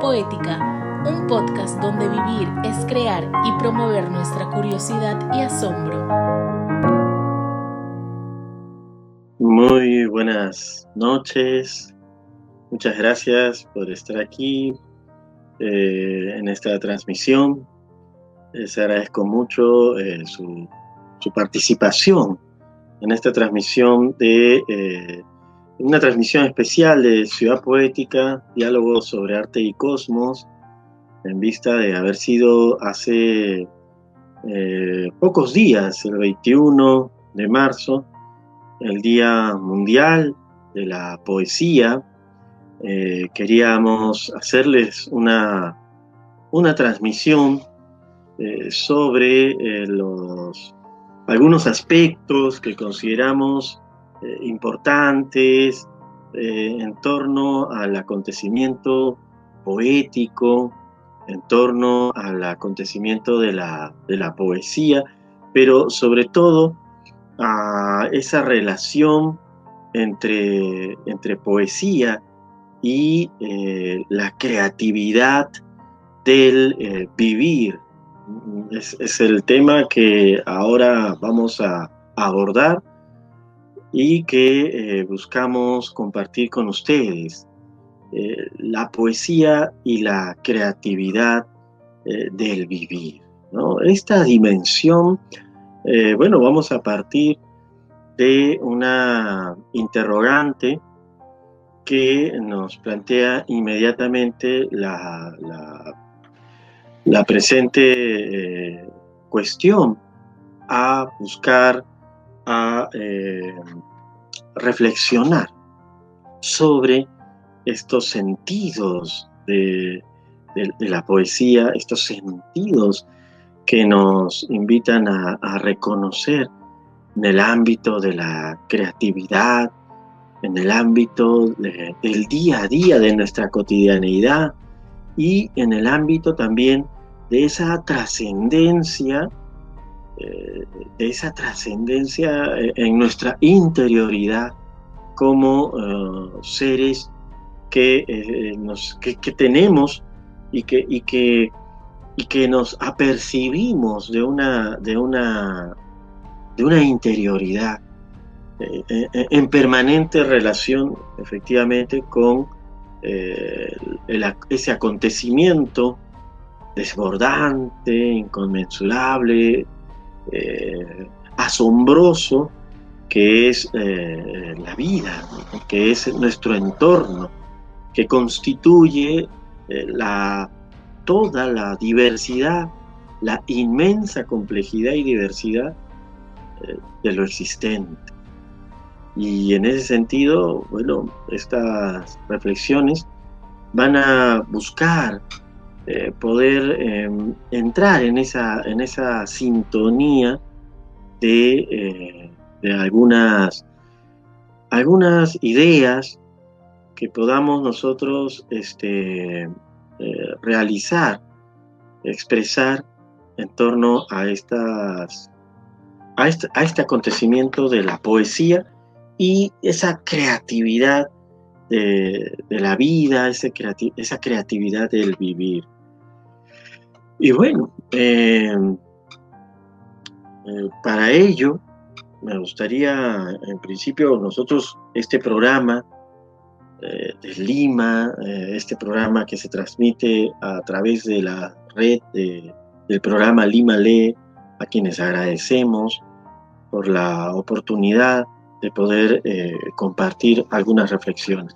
Poética, un podcast donde vivir es crear y promover nuestra curiosidad y asombro. Muy buenas noches, muchas gracias por estar aquí eh, en esta transmisión. Les agradezco mucho eh, su, participación en esta transmisión de eh, una transmisión especial de Ciudad Poética, diálogos sobre arte y cosmos, en vista de haber sido hace eh, pocos días, el 21 de marzo, el Día Mundial de la Poesía. Eh, queríamos hacerles una, una transmisión eh, sobre los, algunos aspectos que consideramos eh, importantes eh, en torno al acontecimiento poético, en torno al acontecimiento de la, poesía, pero sobre todo a esa relación entre, entre poesía y eh, la creatividad del vivir. Es, el tema que ahora vamos a abordar y que eh, buscamos compartir con ustedes. Eh, la poesía y la creatividad eh, del vivir. Esta dimensión, bueno, vamos a partir de una interrogante que nos plantea inmediatamente la presente cuestión a buscar a eh, reflexionar sobre estos sentidos de, la poesía, estos sentidos que nos invitan a, reconocer en el ámbito de la creatividad, en el ámbito del día a día de nuestra cotidianeidad y en el ámbito también de esa trascendencia eh, esa trascendencia eh, en nuestra interioridad como eh, seres que, nos, que, tenemos y que, y, que, y que nos apercibimos de una, de una, de una interioridad en permanente relación efectivamente con ese acontecimiento desbordante, inconmensurable, eh, asombroso que es eh, la vida, que es nuestro entorno, que constituye eh, la, toda la diversidad, la inmensa complejidad y diversidad de lo existente. Y en ese sentido, bueno, estas reflexiones van a buscar eh, poder em, entrar en esa, en esa sintonía de, eh, de algunas, algunas ideas que podamos nosotros este, eh, realizar, expresar en torno a, estas, a, este, a este acontecimiento de la poesía y esa creatividad de, la vida, esa creatividad del vivir. Y bueno, em, eh, para ello me gustaría, en principio, nosotros este programa eh, de Lima, eh, este programa que se transmite a través de la red del programa Lima Lee, a quienes agradecemos por la oportunidad de poder compartir algunas reflexiones.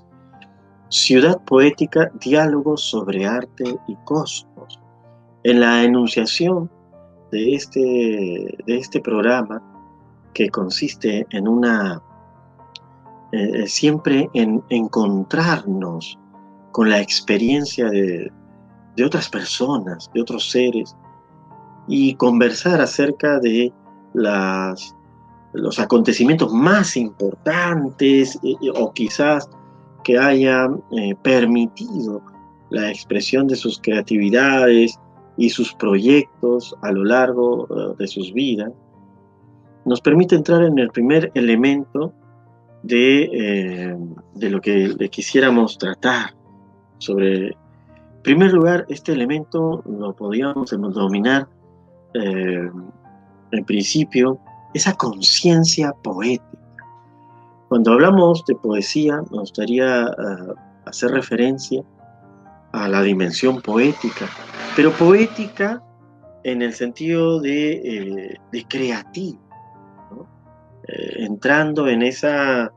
Ciudad Poética, diálogos sobre arte y cosmos en la enunciación de este, de este programa, que consiste en una, eh, siempre en encontrarnos con la experiencia de, otras personas, de otros seres, y conversar acerca de las, los acontecimientos más importantes o quizás que hayan eh, permitido la expresión de sus creatividades, y sus proyectos a lo largo eh, de sus vidas, nos permite entrar en el primer elemento de, eh, de lo que le quisiéramos tratar sobre En primer lugar, este elemento lo podríamos denominar eh, en principio esa conciencia poética. Cuando hablamos de poesía, nos gustaría hacer referencia a la dimensión poética, pero poética en el sentido de, eh, creativo, eh, entrando en esa,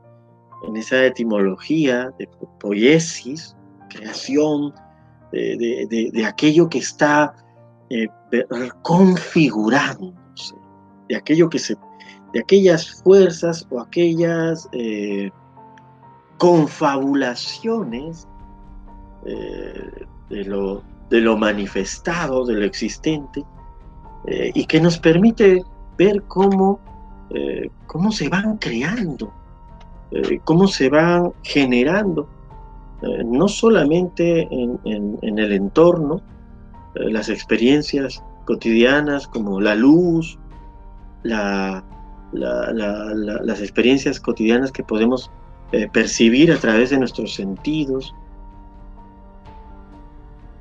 en esa etimología de poiesis, creación, de, de, de aquello que está eh, configurándose, de aquello que se, de aquellas fuerzas o aquellas eh, confabulaciones eh, de, lo, de, lo, manifestado, de lo existente, eh, y que nos permite ver cómo, eh, cómo se van creando, cómo se van generando, no solamente en, el entorno, las experiencias cotidianas como la luz, la, la, la, las experiencias cotidianas que podemos eh, percibir a través de nuestros sentidos,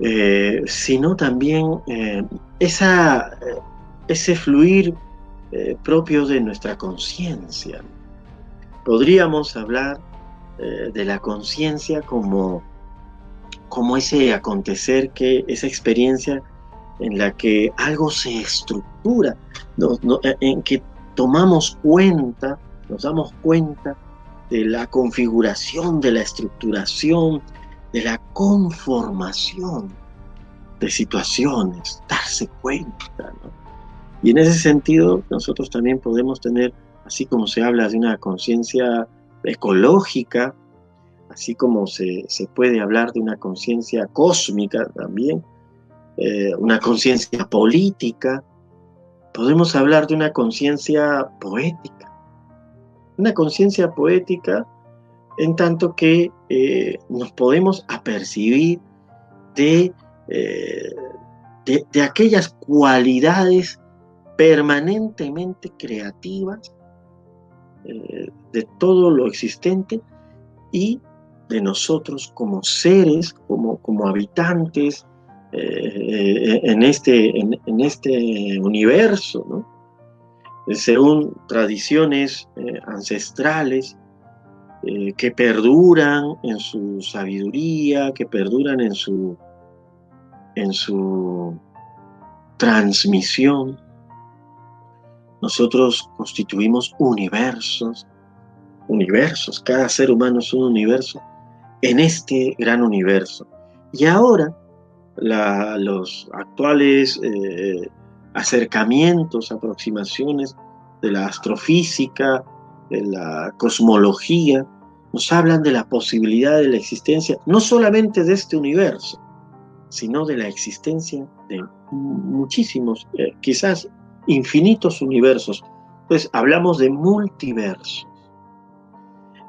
eh, sino también eh, esa, ese fluir propio de nuestra conciencia. Podríamos hablar de la conciencia como, como ese acontecer, que esa experiencia en la que algo se estructura, en que tomamos cuenta, nos damos cuenta de la configuración, de la estructuración, de la conformación de situaciones, darse cuenta. ¿no? Y en ese sentido, nosotros también podemos tener, así como se habla de una conciencia ecológica, así como se, se, puede hablar de una conciencia cósmica también, eh, una conciencia política, podemos hablar de una conciencia poética una conciencia poética en tanto que eh, nos podemos apercibir de, eh, de, de, aquellas cualidades permanentemente creativas eh, de todo lo existente y de nosotros como seres, como, como habitantes en, este, en, este universo, según tradiciones ancestrales eh, que perduran en su sabiduría, que perduran en su, en su transmisión. Nosotros constituimos universos, universos, cada ser humano es un universo en este gran universo. Y ahora los actuales eh, acercamientos, aproximaciones de la astrofísica, de la cosmología, nos hablan de la posibilidad de la existencia no solamente de este universo, sino de la existencia de muchísimos, eh, quizás infinitos universos. Pues hablamos de multiversos.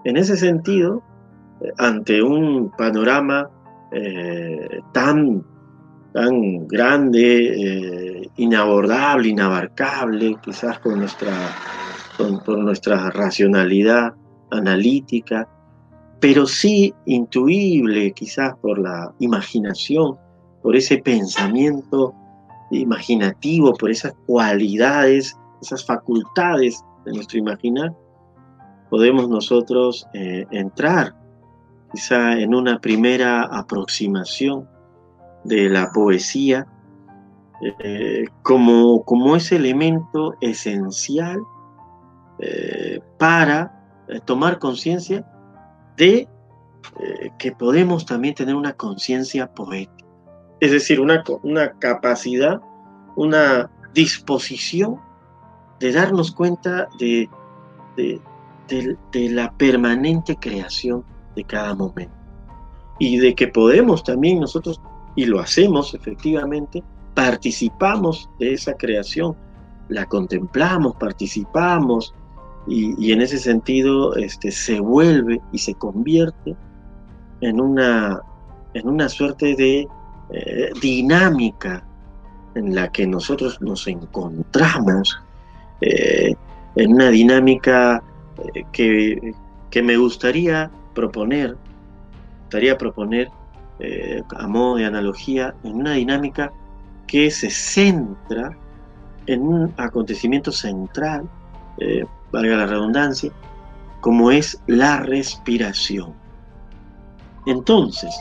En ese sentido, eh, ante un panorama eh, tan tan grande, inabordable, inabarcable, quizás por nuestra, por nuestra racionalidad analítica, pero sí intuible quizás por la imaginación, por ese pensamiento imaginativo, por esas cualidades, esas facultades de nuestro imaginar, podemos nosotros eh, entrar quizá en una primera aproximación de la poesía eh, como, como ese elemento esencial eh, para eh, tomar conciencia de eh, que podemos también tener una conciencia poética, es decir, una, una capacidad, una disposición de darnos cuenta de, de, de, de la permanente creación de cada momento. Y de que podemos también nosotros y lo hacemos efectivamente, participamos de esa creación, la contemplamos, participamos y, en ese sentido este, se vuelve y se convierte en una, en una suerte de eh, dinámica en la que nosotros nos encontramos, eh, en una dinámica eh, que, que, me gustaría proponer, gustaría proponer a modo de analogía, en una dinámica que se centra en un acontecimiento central, valga la redundancia, como es la respiración. Entonces,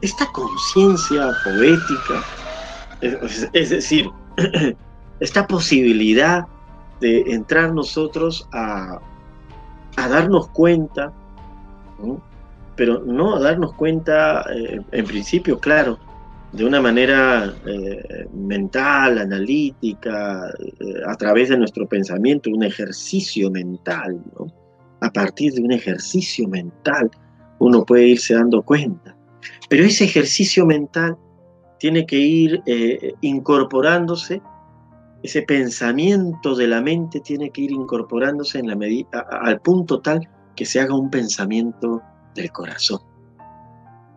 esta conciencia poética, es, decir, esta posibilidad de entrar nosotros a, darnos cuenta, pero no a darnos cuenta eh, en principio, claro, de una manera eh, mental, analítica, eh, a través de nuestro pensamiento, un ejercicio mental, A partir de un ejercicio mental uno puede irse dando cuenta. Pero ese ejercicio mental tiene que ir incorporándose ese pensamiento de la mente tiene que ir incorporándose en la medida, al punto tal que se haga un pensamiento del corazón.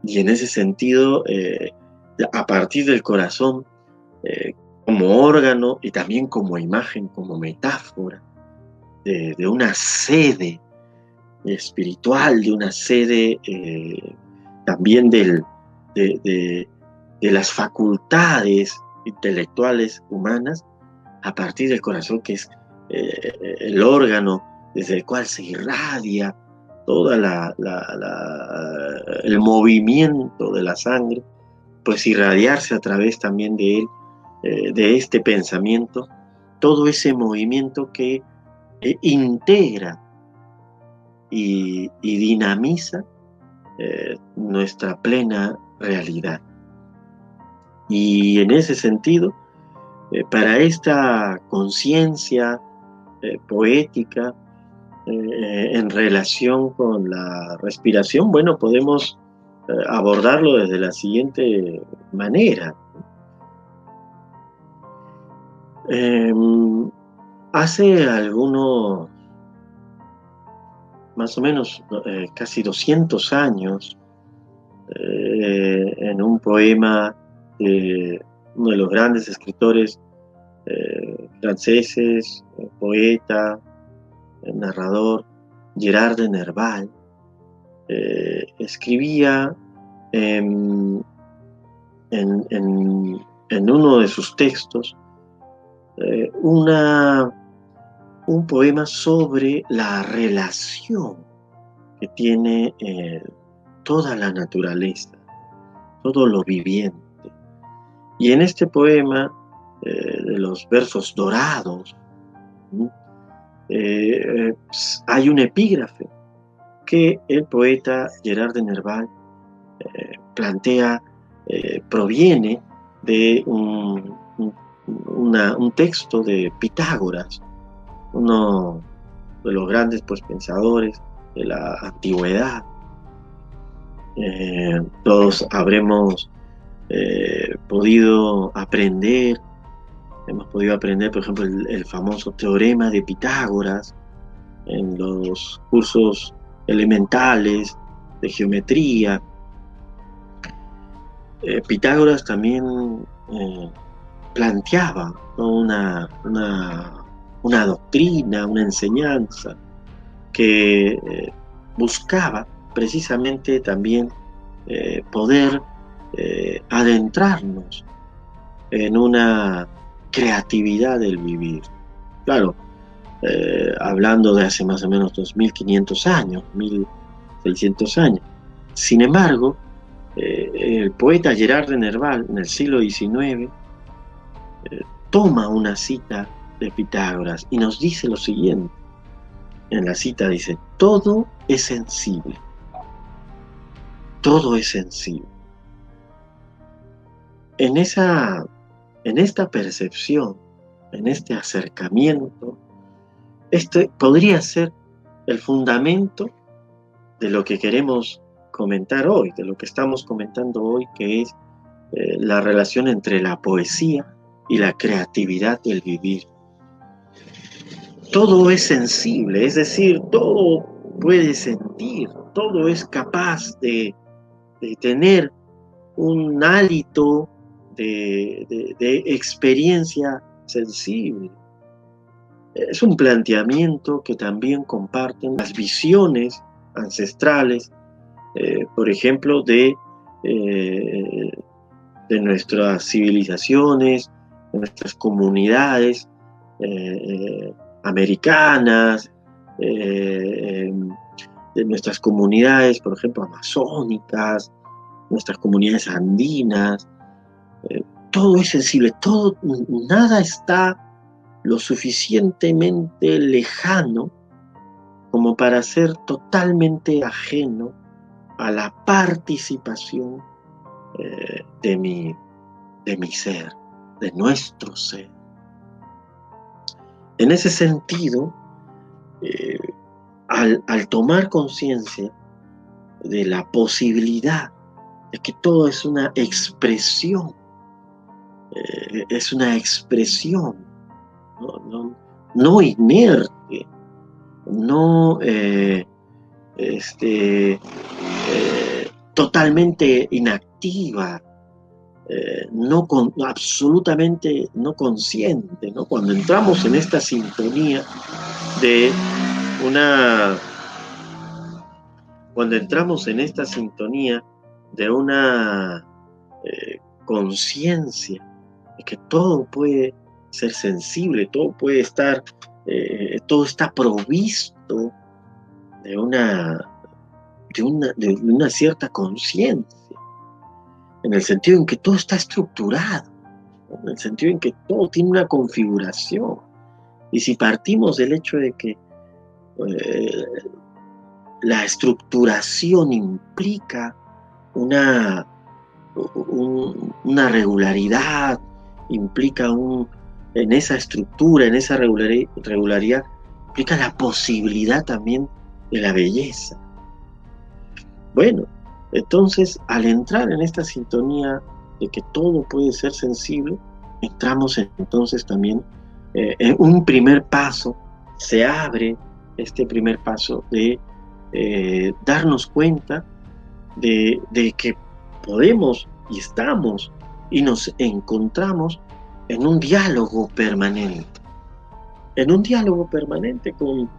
Y en ese sentido, eh, a partir del corazón, eh, como órgano y también como imagen, como metáfora de, una sede espiritual, de una sede eh, también de las facultades intelectuales humanas, a partir del corazón, que es eh, el órgano desde el cual se irradia todo el movimiento de la sangre, pues irradiarse a través también de él, eh, de este pensamiento, todo ese movimiento que eh, integra y, dinamiza nuestra plena realidad. Y en ese sentido, eh, para esta conciencia eh, poética eh, en relación con la respiración, bueno, podemos abordarlo desde la siguiente manera. Em, hace algunos, más o menos casi 200 años, en un poema de uno de los grandes escritores eh, franceses, eh, poeta, eh, narrador, Gerard de Nerval, escribía en, uno de sus textos una, un poema sobre la relación que tiene toda la naturaleza, todo lo viviente. Y en este poema, eh, de los versos dorados, eh, pues, hay un epígrafe que el poeta Gerard de Nerval eh, plantea, proviene de un, texto de Pitágoras, uno de los grandes pues, pensadores de la antigüedad. todos habremos eh, podido aprender, hemos podido aprender, por ejemplo, el, famoso teorema de Pitágoras en los cursos elementales de geometría. Eh, Pitágoras también eh, planteaba una, una, doctrina, una enseñanza que buscaba precisamente también poder eh, adentrarnos en una creatividad del vivir. Claro, eh, hablando de hace más o menos 2500 años, 1600 años. Sin embargo, eh, el poeta Gerard de Nerval en el siglo XIX toma una cita de Pitágoras y nos dice lo siguiente. En la cita dice, todo es sensible. Todo es sensible en, esa, en esta percepción, en este acercamiento, este podría ser el fundamento de lo que queremos comentar hoy, de lo que estamos comentando hoy, que es eh, la relación entre la poesía y la creatividad del vivir. Todo es sensible, es decir, todo puede sentir, todo es capaz de, de tener un hálito de, experiencia sensible. Es un planteamiento que también comparten las visiones ancestrales, eh, por ejemplo, de eh, de nuestras civilizaciones, de nuestras comunidades eh, americanas, de nuestras comunidades, por ejemplo, amazónicas, nuestras comunidades andinas, todo es sensible, todo, nada está lo suficientemente lejano como para ser totalmente ajeno a la participación eh, de, mi, de mi ser, de nuestro ser. En ese sentido, eh, al, tomar conciencia de la posibilidad de que todo es una expresión, eh, es una expresión no, inerte, no eh, este, eh, totalmente inactiva, eh, no absolutamente no consciente, ¿no? Cuando entramos en esta sintonía de una, cuando entramos en esta sintonía de una conciencia de que todo puede ser sensible, todo puede estar, eh, todo está provisto de una, de una, de una cierta conciencia, en el sentido en que todo está estructurado, en el sentido en que todo tiene una configuración. Y si partimos del hecho de que eh, la estructuración implica una, una regularidad, implica un, en esa estructura, en esa regularidad, implica la posibilidad también de la belleza. Bueno, entonces al entrar en esta sintonía de que todo puede ser sensible, entramos entonces también eh, en un primer paso, se abre este primer paso de eh, darnos cuenta de, de que podemos y estamos y nos encontramos en un diálogo permanente, en un diálogo permanente con,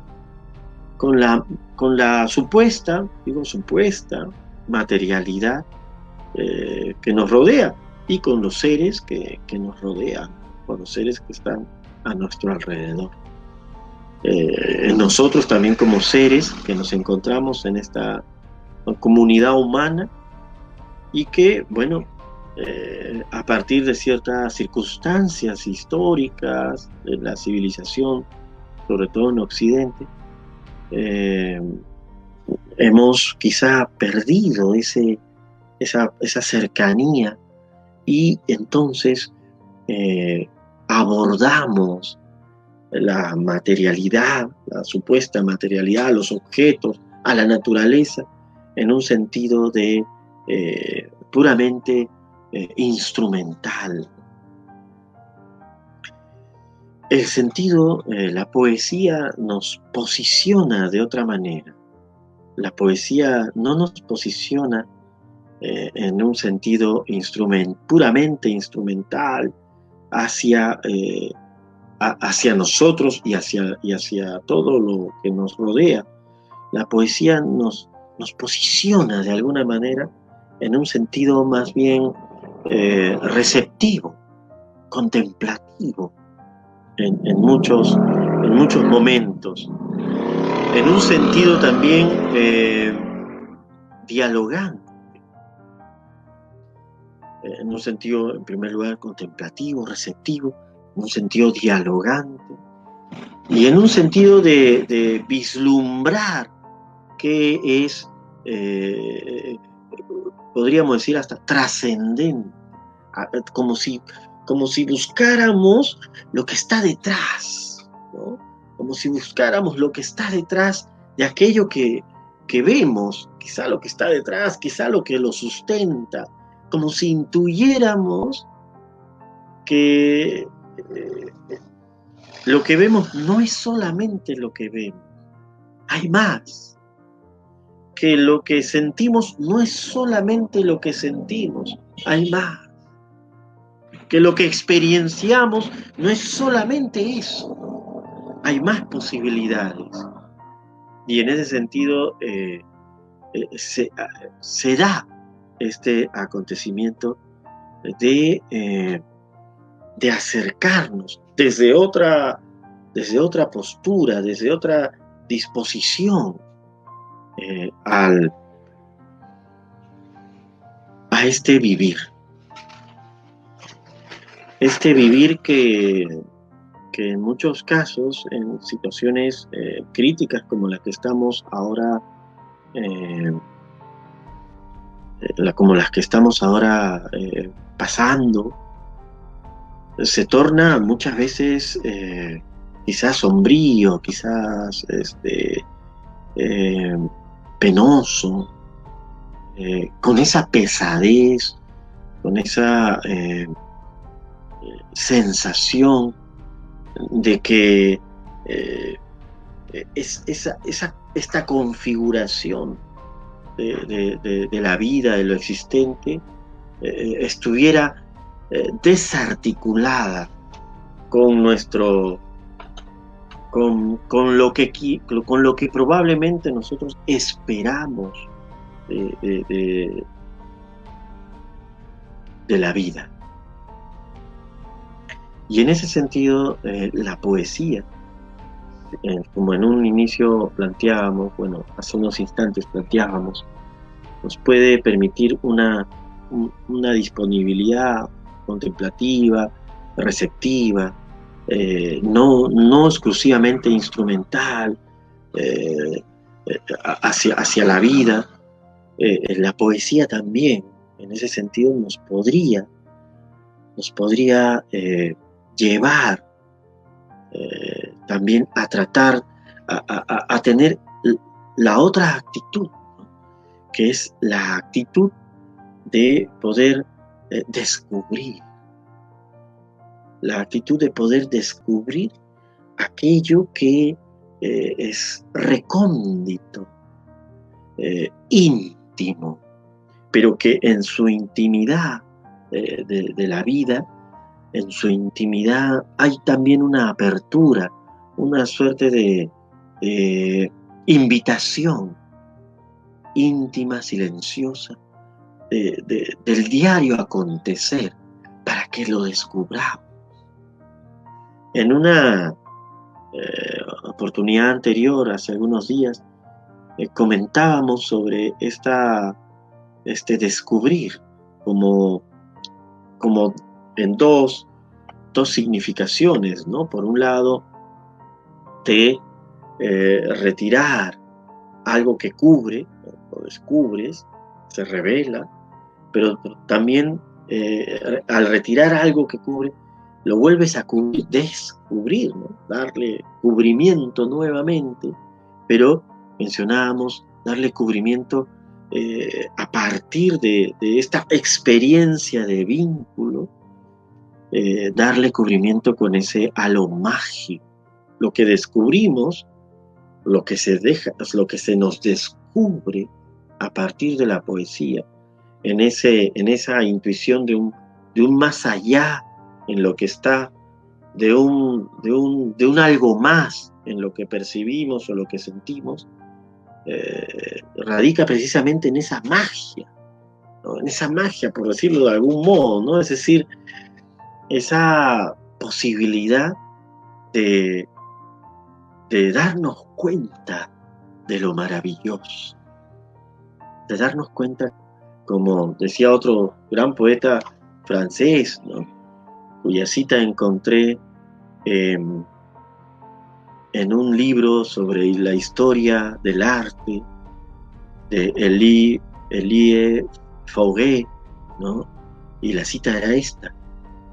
con, la, con la supuesta, digo supuesta, materialidad eh, que nos rodea y con los seres que, nos rodean, con los seres que están a nuestro alrededor. Eh, nosotros también como seres que nos encontramos en esta comunidad humana y que, bueno, eh, a partir de ciertas circunstancias históricas de la civilización, sobre todo en Occidente, eh, hemos quizá perdido ese, esa, cercanía y entonces eh, abordamos la materialidad, la supuesta materialidad, los objetos, a la naturaleza, en un sentido de puramente eh, instrumental. El sentido, eh, la poesía nos posiciona de otra manera. La poesía no nos posiciona eh, en un sentido puramente instrumental hacia, hacia nosotros y hacia, y hacia todo lo que nos rodea. La poesía nos, nos posiciona de alguna manera en un sentido más bien eh, receptivo, contemplativo en, muchos, en muchos momentos, en un sentido también eh, dialogante, en un sentido, en primer lugar, contemplativo, receptivo, en un sentido dialogante. Y en un sentido de, vislumbrar qué es, eh, podríamos decir, hasta trascendente. Como si, como si buscáramos lo que está detrás, como si buscáramos lo que está detrás de aquello que, que vemos, quizá lo que está detrás, quizá lo que lo sustenta, como si intuyéramos que eh, lo que vemos no es solamente lo que vemos, hay más. Que lo que sentimos no es solamente lo que sentimos, hay más que lo que experienciamos no es solamente eso, hay más posibilidades. Y en ese sentido eh, eh, se, da este acontecimiento de, eh, de acercarnos desde otra, desde otra postura, desde otra disposición eh, al, a este vivir. Este vivir que, que en muchos casos, en situaciones eh, críticas como las que estamos ahora, eh, como las que estamos ahora pasando, se torna muchas veces quizás sombrío, quizás este, penoso, eh, con esa pesadez, con esa eh, sensación de que es, esa, esta configuración de, de, la vida, de lo existente, estuviera desarticulada con nuestro con, lo, que, con lo que probablemente nosotros esperamos de, la vida. Y en ese sentido, eh, la poesía, eh, como en un inicio planteábamos, bueno, hace unos instantes planteábamos, nos puede permitir una, una disponibilidad contemplativa, receptiva, eh, no, no exclusivamente instrumental eh, eh, hacia, hacia la vida. la poesía también, en ese sentido, nos podría, nos podría llevar también a tratar, a, tener la otra actitud, que es la actitud de poder descubrir la actitud de poder descubrir aquello que eh, es recóndito, eh, íntimo, pero que en su intimidad eh, de, la vida, en su intimidad hay también una apertura, una suerte de invitación íntima, silenciosa, del diario acontecer, para que lo descubramos. En una eh, oportunidad anterior, hace algunos días, eh, comentábamos sobre esta, este descubrir como, como en dos, dos significaciones, ¿no? Por un lado, de eh, retirar algo que cubre, lo descubres, se revela, pero también al retirar algo que cubre, lo vuelves a descubrir, darle cubrimiento nuevamente, pero mencionábamos darle cubrimiento eh, a partir de, esta experiencia de vínculo, eh, darle cubrimiento con ese halo mágico. Lo que descubrimos, lo que se deja, lo que se nos descubre a partir de la poesía, en, ese, en esa intuición de un, de un más allá en lo que está, de un, de un, de un algo más en lo que percibimos o lo que sentimos, eh, radica precisamente en esa magia, en esa magia, por decirlo de algún modo, ¿no? Es decir, esa posibilidad de, de darnos cuenta de lo maravilloso, de darnos cuenta, como decía otro gran poeta francés, ¿no? Cuya cita encontré em, en un libro sobre la historia del arte de Elie, Elie ¿no? Y la cita era esta.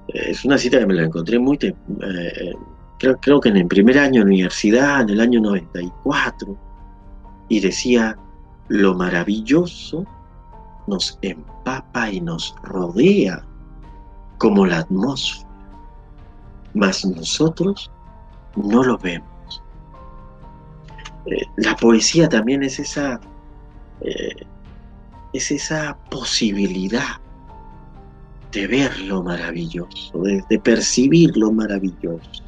Es una cita que me la encontré muy... Eh, creo, creo que en el primer año de universidad, en el año 94, y decía, lo maravilloso nos empapa y nos rodea como la atmósfera, mas nosotros no lo vemos. Eh, la poesía también es esa, eh, es esa posibilidad de ver lo maravilloso, de, percibir lo maravilloso.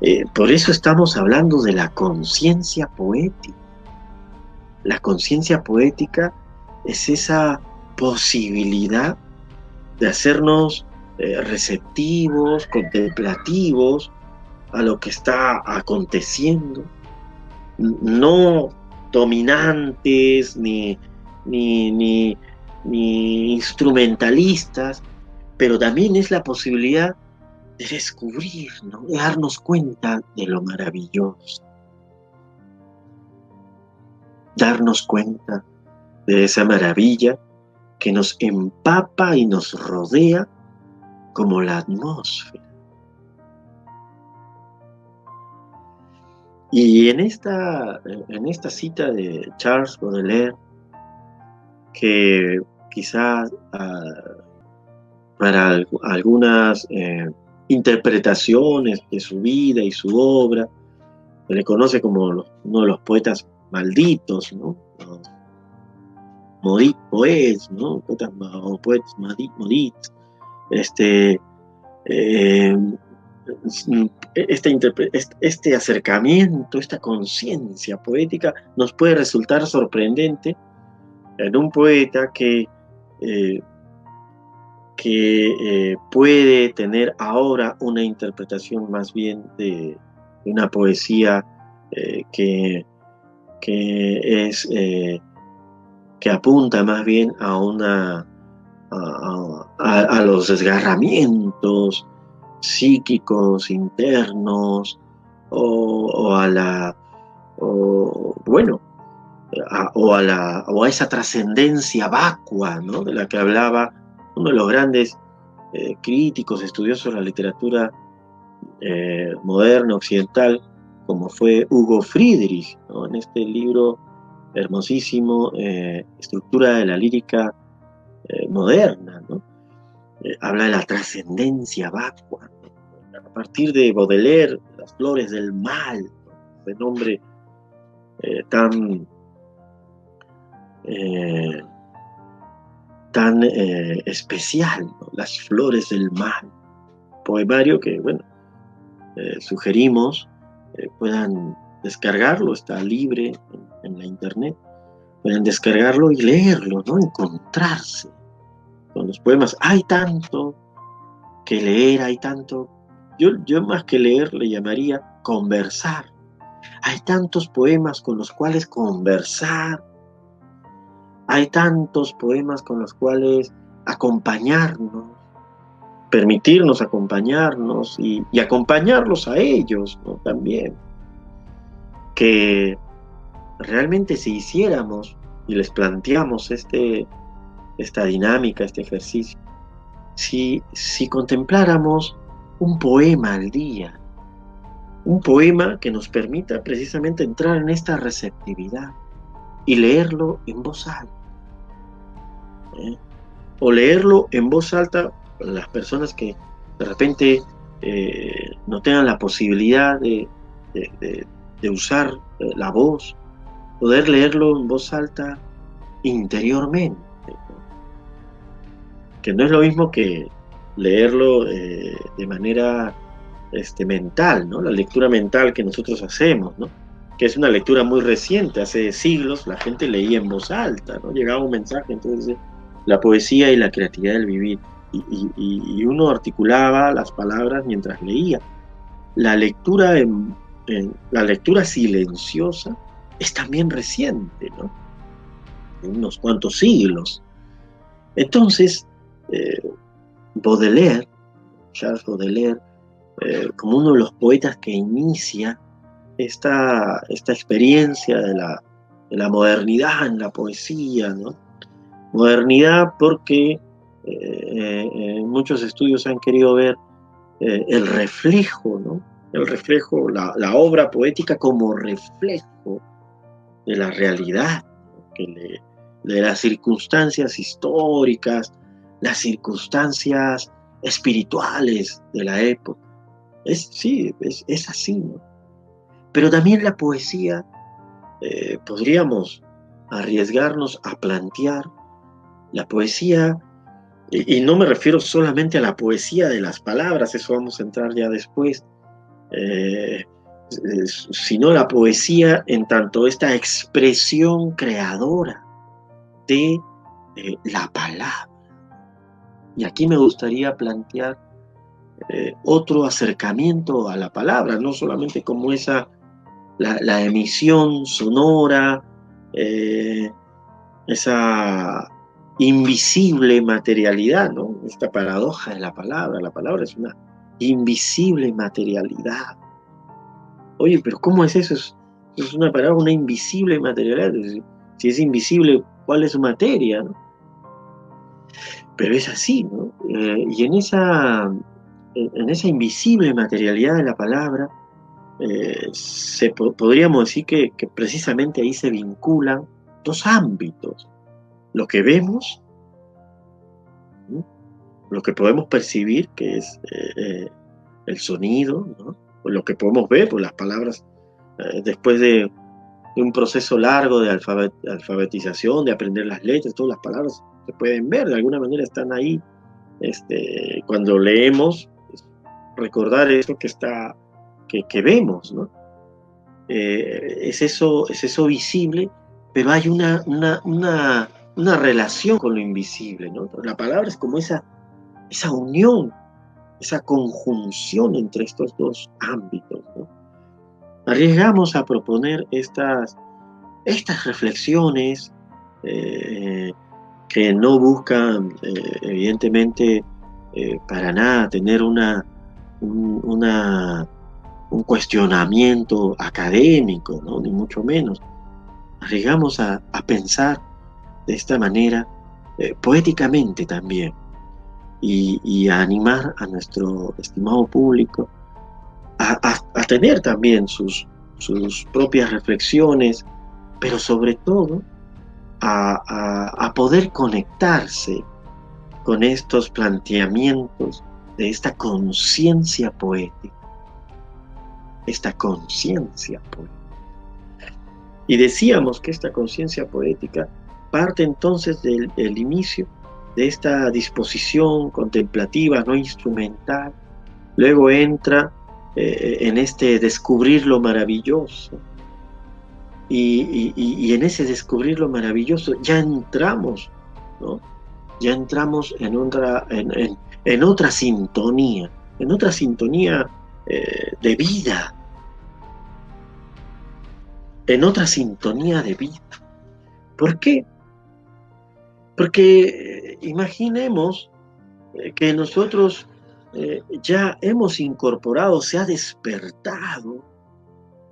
Eh, por eso estamos hablando de la conciencia poética. La conciencia poética es esa posibilidad de hacernos eh, receptivos, contemplativos a lo que está aconteciendo, no dominantes ni, ni, ni, ni instrumentalistas, pero también es la posibilidad de descubrir, de darnos cuenta de lo maravilloso, darnos cuenta de esa maravilla que nos empapa y nos rodea como la atmósfera. Y en esta, en esta cita de Charles Baudelaire, que quizás ah, para algunas eh, interpretaciones de su vida y su obra, se le conoce como uno de los poetas malditos, ¿no? Poets, ¿no? Poetas o poetas modits, este, este, este, acercamiento, esta conciencia poética nos puede resultar sorprendente en un poeta que, eh, que eh, puede tener ahora una interpretación más bien de, una poesía que, que, es que apunta más bien a una a, los desgarramientos psíquicos internos o, a la bueno o a la o a esa trascendencia vacua ¿no? de la que hablaba uno de los grandes eh, críticos estudiosos de la literatura eh, moderna occidental como fue Hugo Friedrich en este libro hermosísimo eh, estructura de la lírica eh, moderna, ¿no? Eh, habla de la trascendencia vacua, a partir de Baudelaire, las flores del mal, de nombre tan, tan especial, las flores del mal, poemario que, bueno, sugerimos puedan descargarlo, está libre en, en la internet pueden descargarlo y leerlo, ¿no? Encontrarse con los poemas. Hay tanto que leer, hay tanto. Yo, yo más que leer le llamaría conversar. Hay tantos poemas con los cuales conversar. Hay tantos poemas con los cuales acompañarnos, permitirnos acompañarnos y, acompañarlos a ellos ¿no? también. Que realmente si hiciéramos y les planteamos este, esta dinámica, este ejercicio, si, si contempláramos un poema al día, un poema que nos permita precisamente entrar en esta receptividad y leerlo en voz alta. ¿eh? O leerlo en voz alta las personas que de repente eh, no tengan la posibilidad de, de usar eh, la voz, poder leerlo en voz alta interiormente, que no es lo mismo que leerlo eh, de manera este, mental, ¿no? la lectura mental que nosotros hacemos, ¿no? que es una lectura muy reciente, hace siglos la gente leía en voz alta, ¿no? llegaba un mensaje, entonces la poesía y la creatividad del vivir, y, uno articulaba las palabras mientras leía. La lectura, en, la lectura silenciosa es también reciente, ¿no? Unos cuantos siglos. Entonces, eh, Baudelaire, Charles Baudelaire, eh, como uno de los poetas que inicia esta, esta experiencia de la, de la, modernidad en la poesía, ¿no? Modernidad porque eh, muchos estudios han querido ver el reflejo, ¿no? El reflejo, la obra poética como reflejo de la realidad, de las circunstancias históricas, las circunstancias espirituales de la época. Es, sí, es, así, ¿no? Pero también la poesía, eh, podríamos arriesgarnos a plantear la poesía, y, no me refiero solamente a la poesía de las palabras, eso vamos a entrar ya después, eh, sino la poesía en tanto esta expresión creadora de eh, la palabra. Y aquí me gustaría plantear eh, otro acercamiento a la palabra, no solamente como esa, la, emisión sonora, eh, esa invisible materialidad, ¿no? Esta paradoja de la palabra. La palabra es una invisible materialidad. Oye, pero ¿cómo es eso? Es, una palabra, una invisible materialidad. Si es invisible, ¿cuál es su materia? Pero es así, ¿no? Eh, y en esa, en esa invisible materialidad de la palabra, eh, podríamos decir que, precisamente ahí se vinculan dos ámbitos. Lo que vemos, lo que podemos percibir, que es eh, el sonido, lo que podemos ver, por las palabras, después de, un proceso largo de alfabetización, de aprender las letras, todas las palabras se pueden ver, de alguna manera están ahí. Este, cuando leemos, recordar eso que está, que, vemos, ¿no? Eh, es, eso, es eso visible, pero hay una, una, una, relación con lo invisible, ¿no? La palabra es como esa, esa unión, esa conjunción entre estos dos ámbitos. Arriesgamos a proponer estas, estas reflexiones eh, que no buscan, eh, evidentemente, eh, para nada tener una, un, cuestionamiento académico, ¿no? ni mucho menos. Arriesgamos a, pensar de esta manera, poéticamente también, y, a animar a nuestro estimado público a, tener también sus, sus propias reflexiones, pero sobre todo a, poder conectarse con estos planteamientos de esta conciencia poética, esta conciencia poética. Y decíamos que esta conciencia poética parte entonces del, inicio de esta disposición contemplativa, no instrumental, luego entra eh, en este descubrir lo maravilloso, y, en ese descubrir lo maravilloso ya entramos, ¿no? Ya entramos en otra, en, otra sintonía, en otra sintonía eh, de vida, en otra sintonía de vida. ¿Por qué? Porque eh, imaginemos eh, que nosotros ya hemos incorporado, se ha despertado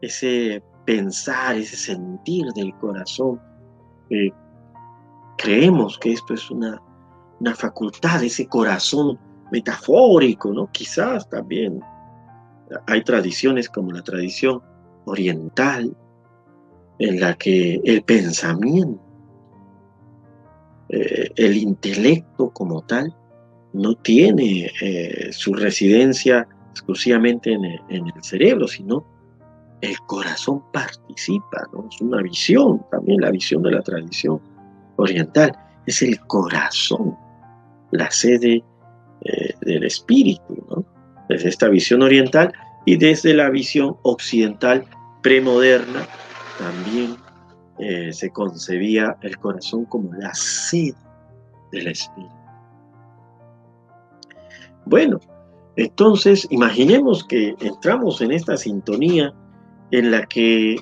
ese pensar, ese sentir del corazón. creemos que esto es una, una facultad, ese corazón metafórico, ¿no? Quizás también hay tradiciones como la tradición oriental, en la que el pensamiento, eh, el intelecto como tal, no tiene eh, su residencia exclusivamente en el cerebro, sino el corazón participa, ¿no? Es una visión, también la visión de la tradición oriental, es el corazón, la sede eh, del espíritu, ¿no? Desde esta visión oriental y desde la visión occidental premoderna también eh, se concebía el corazón como la sede del espíritu. Bueno, entonces imaginemos que entramos en esta sintonía en la que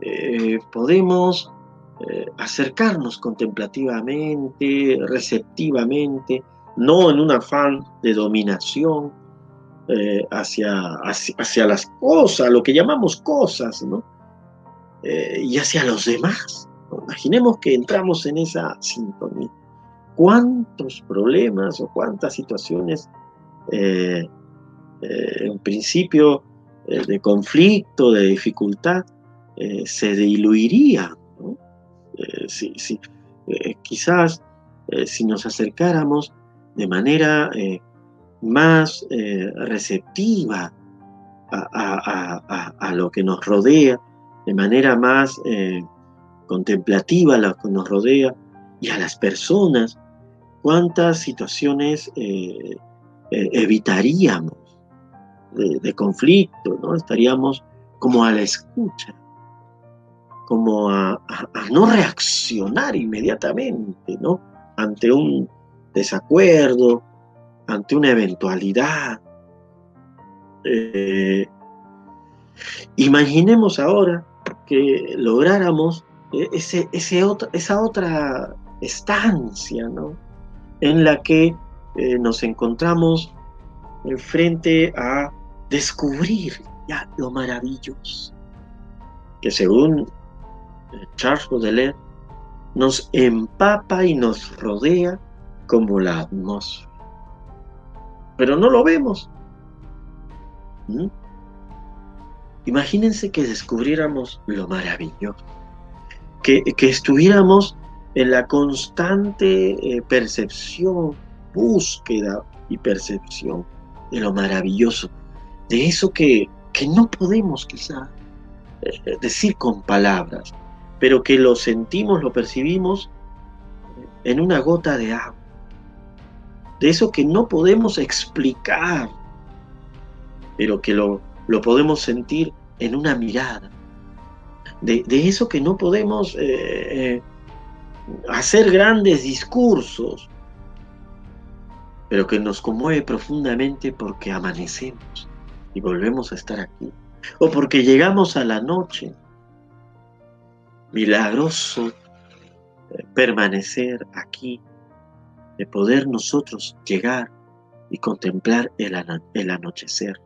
eh, podemos eh, acercarnos contemplativamente, receptivamente, no en un afán de dominación eh, hacia, hacia, las cosas, lo que llamamos cosas, ¿no? Y hacia los demás. Imaginemos que entramos en esa sintonía. ¿Cuántos problemas o cuántas situaciones en principio eh, de conflicto, de dificultad, eh, se diluiría. Eh, quizás si nos acercáramos de manera más receptiva a, lo que nos rodea, de manera más contemplativa a lo que nos rodea y a las personas, cuántas situaciones evitaríamos de, conflicto, ¿no? Estaríamos como a la escucha, como a, no reaccionar inmediatamente, ¿no? ante un desacuerdo, ante una eventualidad. Eh, imaginemos ahora lográramos ese, ese esa otra estancia, ¿no? En la que eh, nos encontramos frente a descubrir ya lo maravilloso, que según eh, Charles Baudelaire nos empapa y nos rodea como la atmósfera. Pero no lo vemos. ¿Mm? Imagínense que descubriéramos lo maravilloso, que, estuviéramos en la constante eh, percepción, búsqueda y percepción de lo maravilloso, de eso que, que no podemos quizá eh, decir con palabras, pero que lo sentimos, lo percibimos en una gota de agua, de eso que no podemos explicar, pero que lo, lo podemos sentir en una mirada, de, eso que no podemos eh, eh, hacer grandes discursos, pero que nos conmueve profundamente porque amanecemos y volvemos a estar aquí, o porque llegamos a la noche, milagroso eh, permanecer aquí, de poder nosotros llegar y contemplar el, el anochecer.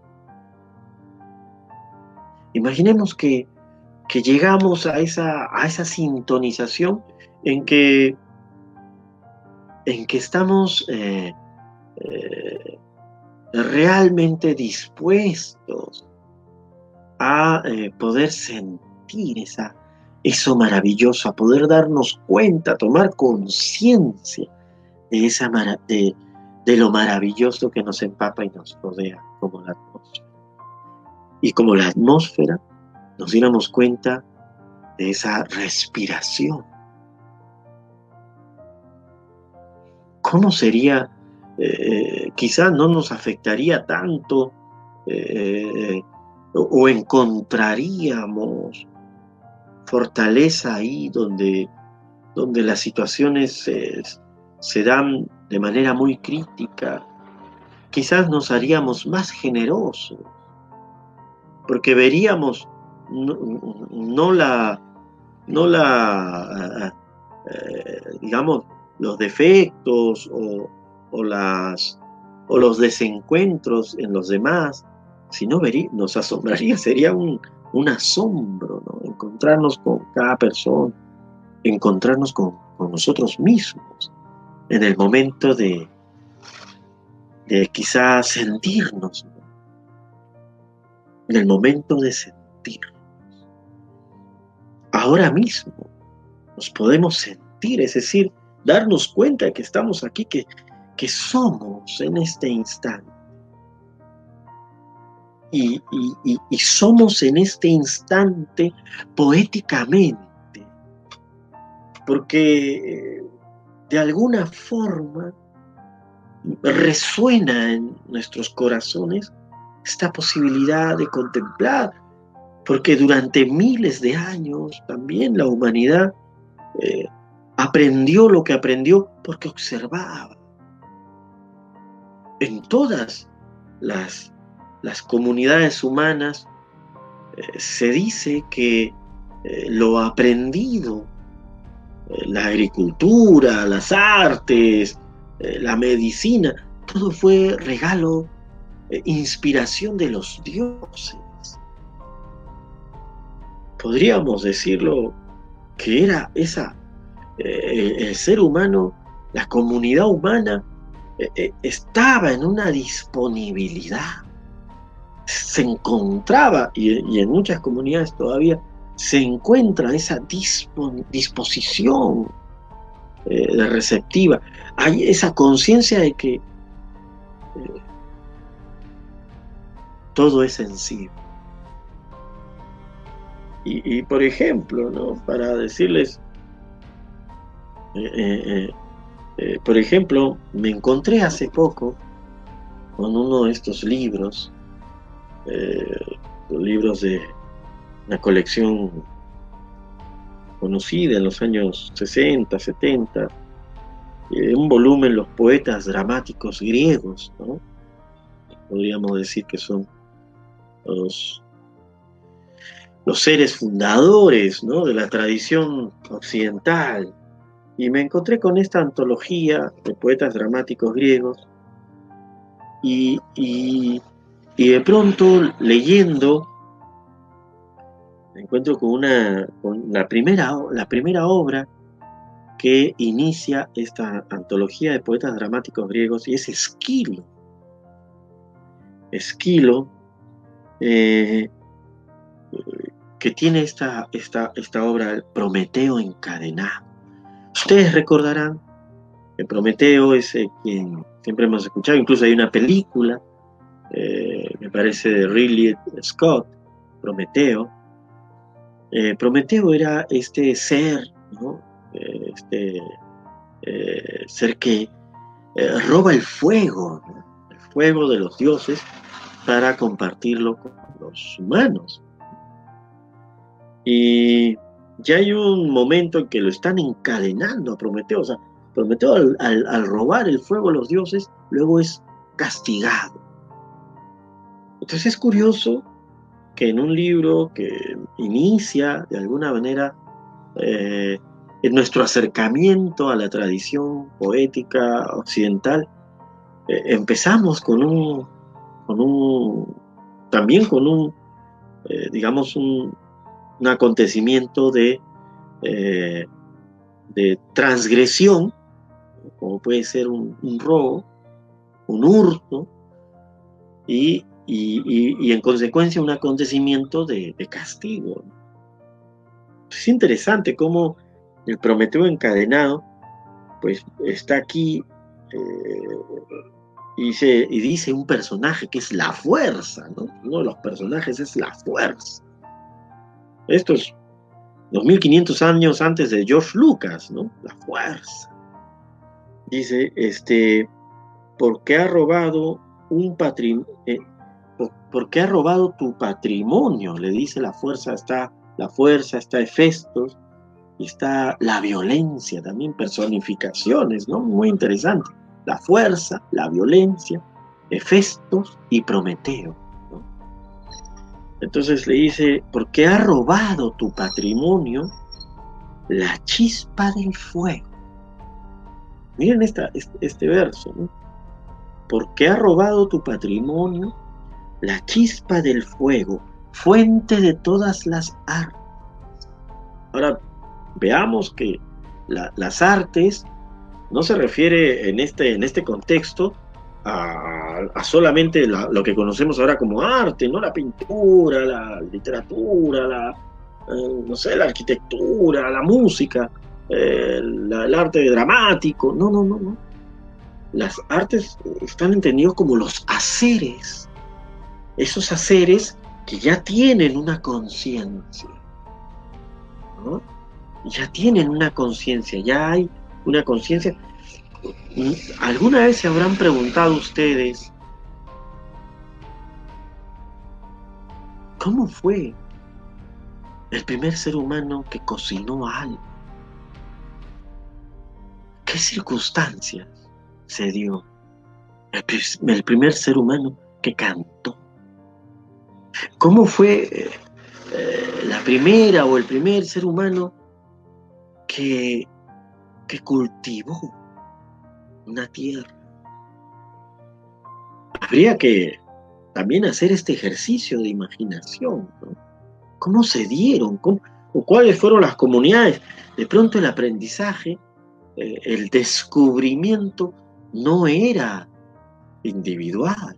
Imaginemos que, que llegamos a esa, a esa sintonización en que, en que estamos eh, eh, realmente dispuestos a eh, poder sentir esa, eso maravilloso, a poder darnos cuenta, tomar conciencia de, de, de lo maravilloso que nos empapa y nos rodea como la y como la atmósfera, nos diéramos cuenta de esa respiración. ¿Cómo sería? Eh, quizás no nos afectaría tanto eh, o encontraríamos fortaleza ahí donde, donde las situaciones se dan de manera muy crítica. Quizás nos haríamos más generosos porque veríamos no, la, no la, eh, digamos, los defectos o, las, o los desencuentros en los demás, sino vería, nos asombraría, sería un, asombro, encontrarnos con cada persona, encontrarnos con, nosotros mismos en el momento de, de quizás sentirnos en el momento de sentir. Ahora mismo nos podemos sentir, es decir, darnos cuenta de que estamos aquí, que, que somos en este instante. Y, y, somos en este instante poéticamente, porque de alguna forma resuena en nuestros corazones esta posibilidad de contemplar, porque durante miles de años también la humanidad eh, aprendió lo que aprendió porque observaba. En todas las, las comunidades humanas eh, se dice que eh, lo aprendido, la agricultura, las artes, la medicina, todo fue regalo eh, inspiración de los dioses. Podríamos decirlo que era esa, eh, el ser humano, la comunidad humana, eh, estaba en una disponibilidad, se encontraba, y, en muchas comunidades todavía se encuentra esa disposición receptiva, hay esa conciencia de que todo es sensible. Y, por ejemplo, ¿no? para decirles, eh, eh, eh, por ejemplo, me encontré hace poco con uno de estos libros, los libros de una colección conocida en los años 60, 70, un volumen los poetas dramáticos griegos, ¿no? podríamos decir que son los, los seres fundadores ¿no? de la tradición occidental. Y me encontré con esta antología de poetas dramáticos griegos y, y, de pronto leyendo me encuentro con, una, con la, primera, la primera obra que inicia esta antología de poetas dramáticos griegos y es Esquilo. Esquilo, eh, que tiene esta, esta, esta obra, Prometeo encadenado. Ustedes recordarán que Prometeo es eh, quien siempre hemos escuchado, incluso hay una película, eh, me parece de Ridley Scott, Prometeo. Prometeo era este ser, este ser que roba el fuego, el fuego de los dioses para compartirlo con los humanos. Y ya hay un momento en que lo están encadenando a Prometeo. O sea, Prometeo al, robar el fuego a los dioses, luego es castigado. Entonces es curioso que en un libro que inicia de alguna manera eh, en nuestro acercamiento a la tradición poética occidental, eh, empezamos con un, con un, también con un, eh, digamos, un, acontecimiento de, eh, de transgresión, como puede ser un, robo, un hurto, y, en consecuencia un acontecimiento de, castigo. Es interesante cómo el Prometeo encadenado, pues está aquí eh, y dice, un personaje que es la fuerza, ¿no? Uno de los personajes es la fuerza. Esto es 2500 años antes de George Lucas, ¿no? La fuerza. Dice, este, porque ha robado un patrimonio, eh, porque ha robado tu patrimonio, le dice la fuerza, está la fuerza, está Hefestos, está la violencia, también personificaciones, ¿no? Muy interesante la fuerza, la violencia, Hefestos y Prometeo. Entonces le dice, porque ha robado tu patrimonio la chispa del fuego. Miren esta, este, verso, ¿no? porque ha robado tu patrimonio la chispa del fuego, fuente de todas las artes. Ahora, veamos que las artes no se refiere en este, en este contexto a, solamente lo que conocemos ahora como arte, ¿no? La pintura, la literatura, la, eh, no sé, la arquitectura, la música, eh, el arte dramático. No, no, no, no. Las artes están entendidos como los haceres. Esos haceres que ya tienen una conciencia. ¿no? Ya tienen una conciencia, ya hay una conciencia. ¿Alguna vez se habrán preguntado ustedes cómo fue el primer ser humano que cocinó algo? ¿Qué circunstancias se dio el, primer ser humano que cantó? ¿Cómo fue eh, la primera o el primer ser humano que que cultivó una tierra. Habría que también hacer este ejercicio de imaginación. ¿Cómo se dieron? ¿O cuáles fueron las comunidades? De pronto el aprendizaje, eh, el descubrimiento no era individual.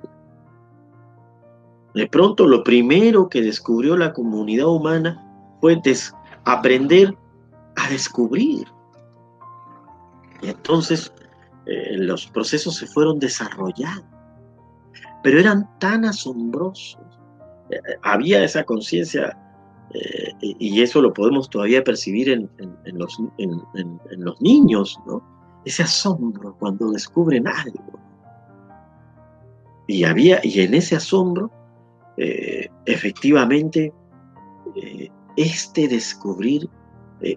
De pronto lo primero que descubrió la comunidad humana fue aprender a descubrir. Y entonces eh, los procesos se fueron desarrollando, pero eran tan asombrosos. Eh, eh, había esa conciencia, y eso lo podemos todavía percibir en, los, niños, ¿no? Ese asombro cuando descubren algo. Y, había, y en ese asombro, efectivamente, este descubrir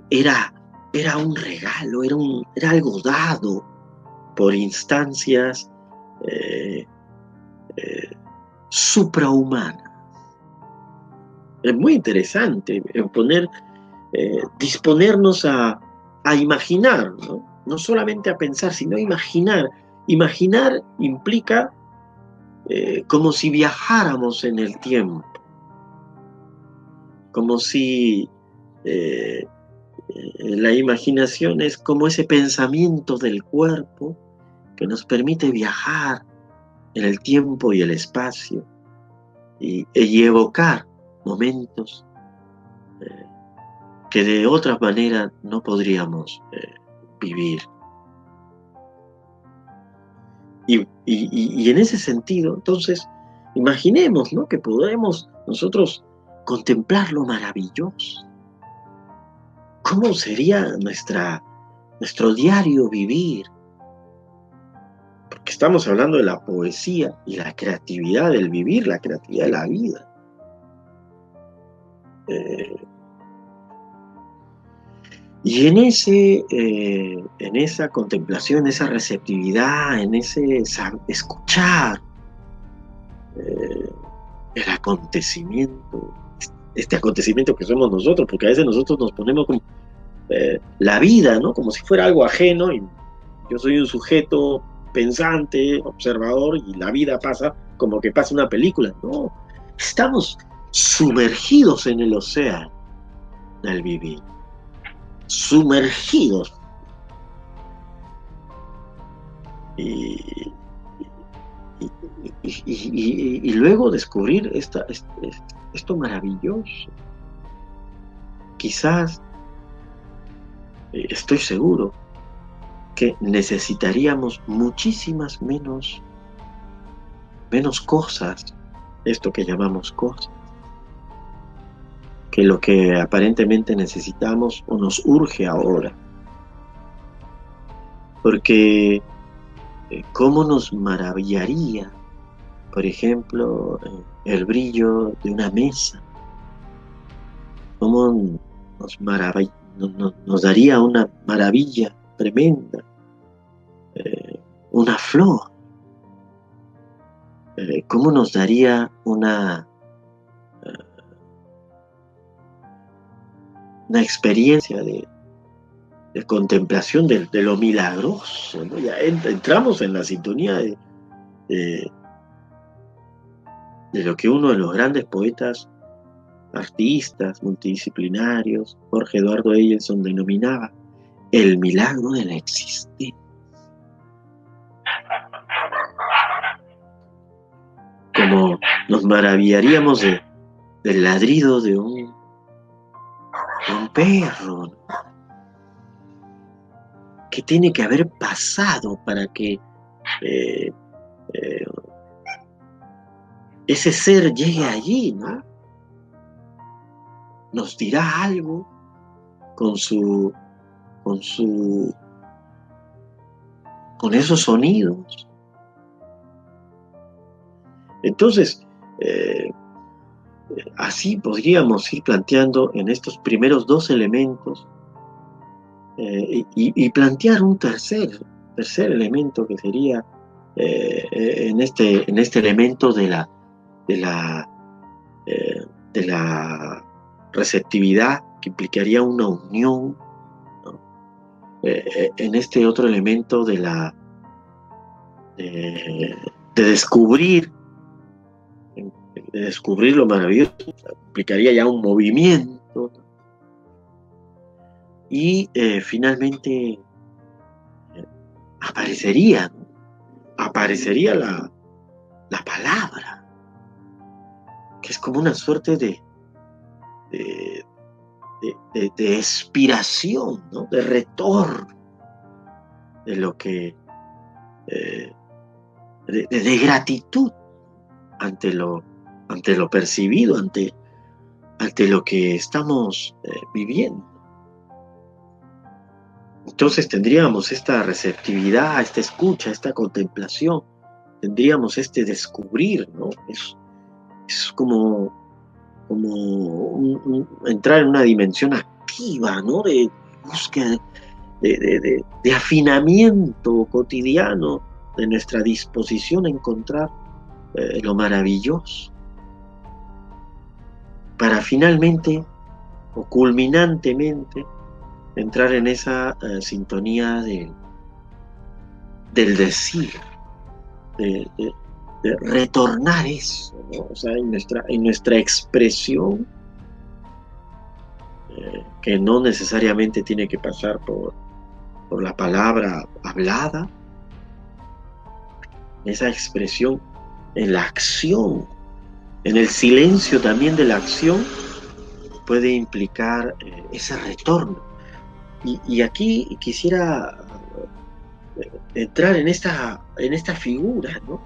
era era un regalo, era, un, era algo dado, por instancias eh, eh, suprahumanas. Es muy interesante poner, disponernos a, imaginar, ¿no? no solamente a pensar, sino a imaginar. Imaginar implica como si viajáramos en el tiempo, como si eh, la imaginación es como ese pensamiento del cuerpo que nos permite viajar en el tiempo y el espacio y, evocar momentos eh, que de otra manera no podríamos eh, vivir. Y, y, en ese sentido, entonces, imaginemos ¿no? que podemos nosotros contemplar lo maravilloso ¿Cómo sería nuestra, nuestro diario vivir? Porque estamos hablando de la poesía y la creatividad del vivir, la creatividad de la vida. Eh, y en, ese, eh, en esa contemplación, esa receptividad, en ese escuchar eh, el acontecimiento, este acontecimiento que somos nosotros, porque a veces nosotros nos ponemos eh, la vida, ¿no? Como si fuera algo ajeno y yo soy un sujeto pensante, observador y la vida pasa como que pasa una película. No, estamos sumergidos en el océano del vivir, sumergidos. Y, y, luego descubrir esta, esto maravilloso. Quizás, eh, estoy seguro, que necesitaríamos muchísimas menos, menos cosas, esto que llamamos cosas, que lo que aparentemente necesitamos o nos urge ahora. Porque, eh, ¿cómo nos maravillaría por ejemplo, el brillo de una mesa, cómo nos, daría una maravilla tremenda, eh, una flor, eh, cómo nos daría una, eh, una experiencia de, contemplación de, lo milagroso. Ya entramos en la sintonía de de lo que uno de los grandes poetas, artistas, multidisciplinarios, Jorge Eduardo Ellenson denominaba el milagro de la existencia. Como nos maravillaríamos del ladrido de un, perro, que tiene que haber pasado para que eh, eh, ese ser llegue allí, ¿no? Nos dirá algo con su, con su, con esos sonidos. Entonces, eh, así podríamos ir planteando en estos primeros dos elementos eh, y, plantear un tercer, tercer elemento que sería eh, en, este, en este elemento de la, de la, eh, de la receptividad que implicaría una unión eh, eh, en este otro elemento de la de descubrir de descubrir lo maravilloso implicaría ya un movimiento y finalmente aparecería aparecería la, la palabra como una suerte de, de, de, expiración, ¿no? de retorno de lo que, eh, de, gratitud ante lo, ante lo percibido, ante, ante lo que estamos eh, viviendo. Entonces tendríamos esta receptividad, esta escucha, esta contemplación, tendríamos este descubrir, ¿no? Es como, como entrar en una dimensión activa, ¿no? De búsqueda, de, afinamiento cotidiano de nuestra disposición a encontrar eh, lo maravilloso, para finalmente o culminantemente entrar en esa eh, sintonía de, del decir, de, retornar eso, o sea, en nuestra, en nuestra expresión, eh, que no necesariamente tiene que pasar por, por la palabra hablada, esa expresión en la acción, en el silencio también de la acción, puede implicar eh, ese retorno. Y, aquí quisiera eh, entrar en esta, en esta figura ¿no?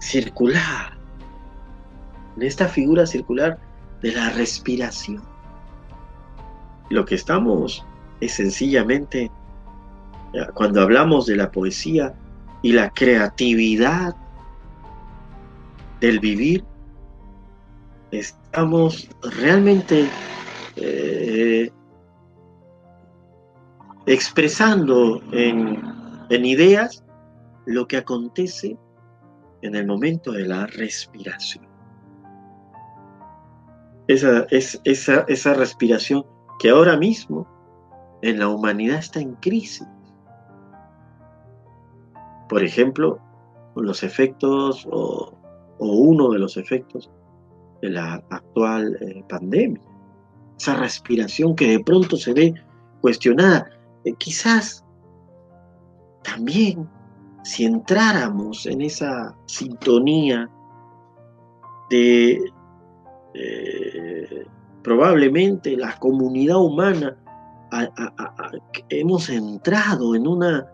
Circular, en esta figura circular de la respiración. Lo que estamos es sencillamente, cuando hablamos de la poesía y la creatividad del vivir, estamos realmente eh, expresando en, ideas lo que acontece en el momento de la respiración. Esa, es, esa, esa respiración que ahora mismo en la humanidad está en crisis. Por ejemplo, los efectos o o uno de los efectos de la actual eh, pandemia. Esa respiración que de pronto se ve cuestionada. Eh, quizás también si entráramos en esa sintonía de eh, probablemente la comunidad humana hemos entrado en una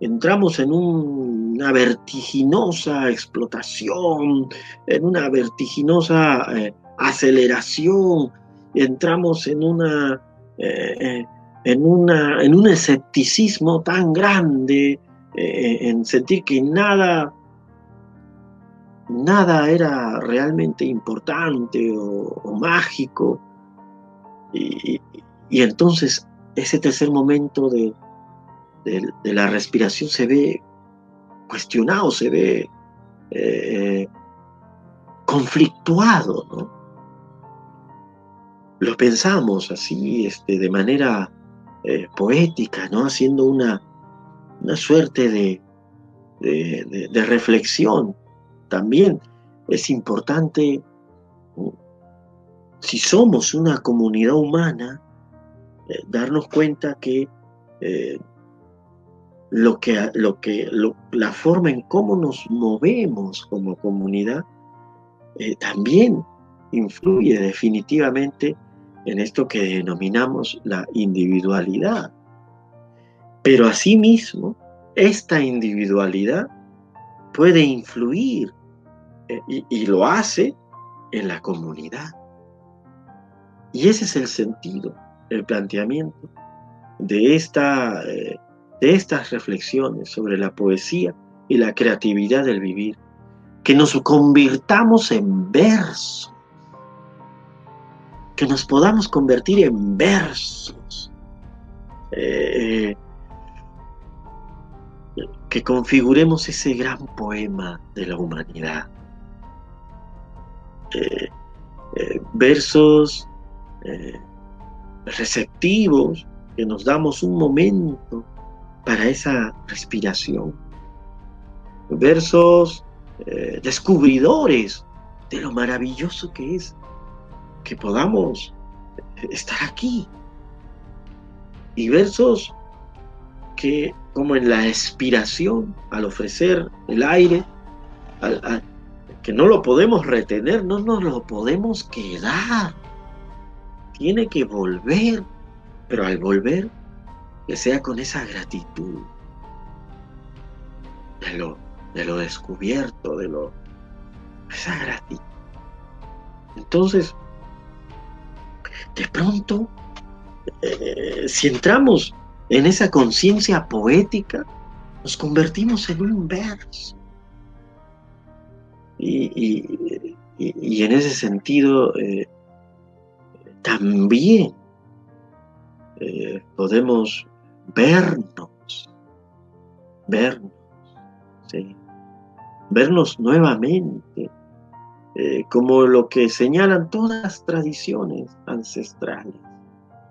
entramos en una vertiginosa explotación, en una vertiginosa eh, aceleración, entramos en una, eh, en una, en un escepticismo tan grande, en sentir que nada, nada era realmente importante o, mágico. y entonces ese tercer momento de, de, la respiración se ve cuestionado, se ve eh, conflictuado, ¿no? Lo pensamos así, este, de manera eh, poética, ¿no? Haciendo una, una suerte de, de, reflexión. También es importante, si somos una comunidad humana, eh, darnos cuenta que lo que, lo que, la forma en cómo nos movemos como comunidad eh, también influye definitivamente en esto que denominamos la individualidad. Pero asimismo, esta individualidad puede influir eh, y, lo hace en la comunidad. Y ese es el sentido, el planteamiento de esta eh, de estas reflexiones sobre la poesía y la creatividad del vivir, que nos convirtamos en versos, que nos podamos convertir en versos, eh, que configuremos ese gran poema de la humanidad. Eh, eh, versos receptivos, que nos damos un momento para esa respiración. Versos eh, descubridores de lo maravilloso que es que podamos estar aquí. Y versos que como en la expiración, al ofrecer el aire, que no lo podemos retener, no nos lo podemos quedar. Tiene que volver, pero al volver que sea con esa gratitud de lo, de lo descubierto, de lo, esa gratitud. Entonces, de pronto, eh, si entramos en esa conciencia poética, nos convertimos en un verso. Y, en ese sentido, eh, también eh, podemos vernos, vernos, ¿sí? vernos nuevamente, eh, como lo que señalan todas las tradiciones ancestrales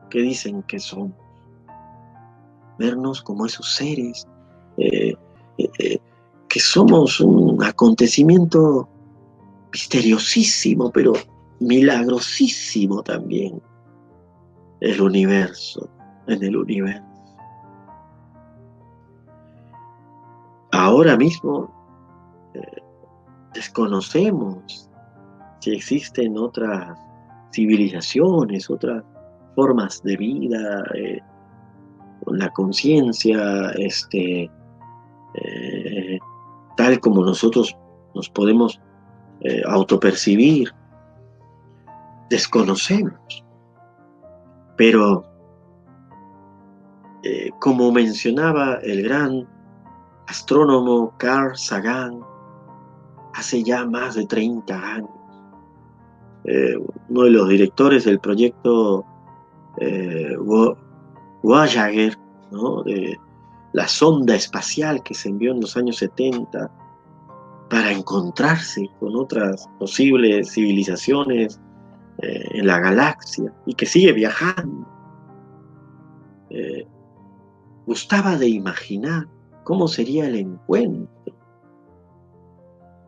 que dicen que somos. Vernos como esos seres eh, eh, que somos un acontecimiento misteriosísimo, pero milagrosísimo también. El universo, en el universo. Ahora mismo desconocemos si existen otras civilizaciones, otras formas de vida, eh, la conciencia, este, eh, tal como nosotros nos podemos eh, autopercibir, desconocemos. Pero, como mencionaba el gran astrónomo Carl Sagan hace ya más de 30 años, eh, uno de los directores del proyecto eh, Voyager, de la sonda espacial que se envió en los años 70 para encontrarse con otras posibles civilizaciones eh, en la galaxia y que sigue viajando. gustaba de imaginar cómo sería el encuentro.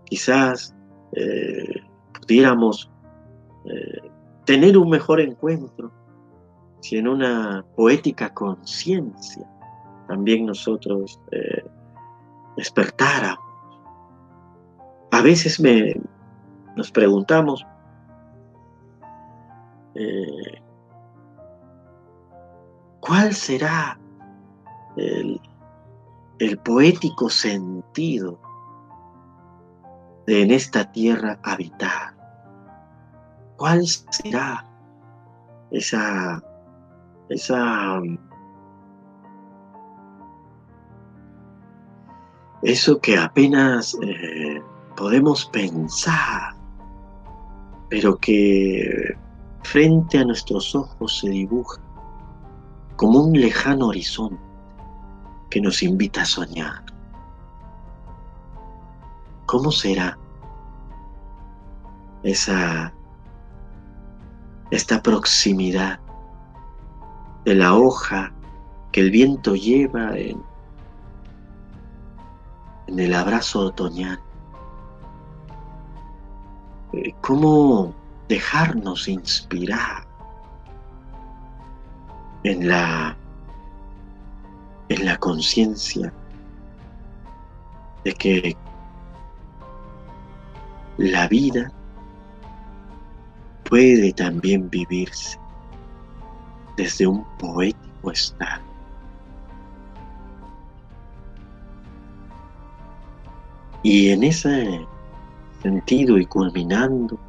Quizás pudiéramos eh, tener un mejor encuentro, si en una poética conciencia también nosotros eh, despertáramos. A veces me, nos preguntamos, eh, ¿cuál será el, el poético sentido de en esta tierra habitar? ¿Cuál será esa, esa, eso que apenas eh, podemos pensar, pero que frente a nuestros ojos se dibuja como un lejano horizonte que nos invita a soñar. ¿Cómo será esa esta proximidad de la hoja que el viento lleva en, el abrazo otoñal. Eh, ¿Cómo dejarnos inspirar en la, en la conciencia de que la vida puede también vivirse desde un poético estado. Y en ese sentido y culminando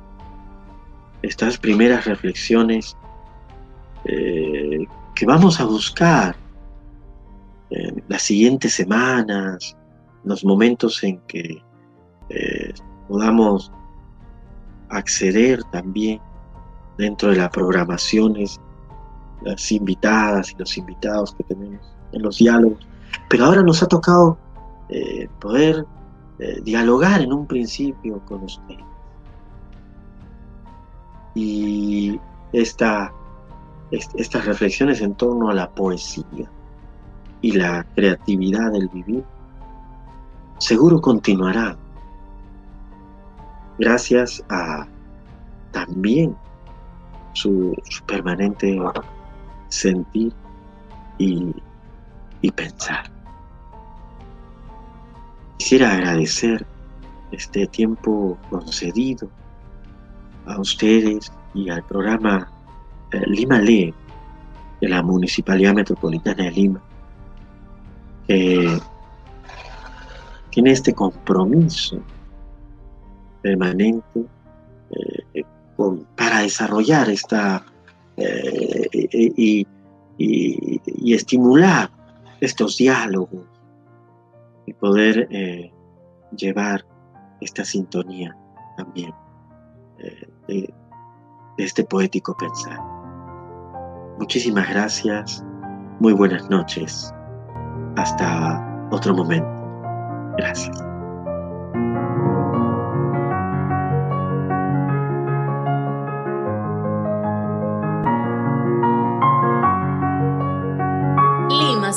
estas primeras reflexiones eh, que vamos a buscar las siguientes semanas, los momentos en que eh, podamos acceder también dentro de las programaciones, las invitadas y los invitados que tenemos en los diálogos. Pero ahora nos ha tocado eh, poder eh, dialogar en un principio con ustedes. Y esta, estas reflexiones en torno a la poesía y la creatividad del vivir seguro continuarán gracias a también su, permanente sentir y, y pensar. Quisiera agradecer este tiempo concedido a ustedes y al programa eh, Lima Lee de la Municipalidad Metropolitana de Lima, que tiene este compromiso permanente eh, para desarrollar esta eh, y, estimular estos diálogos y poder eh, llevar esta sintonía también de, de este poético pensar. Muchísimas gracias muy buenas noches. Hasta otro momento. Gracias.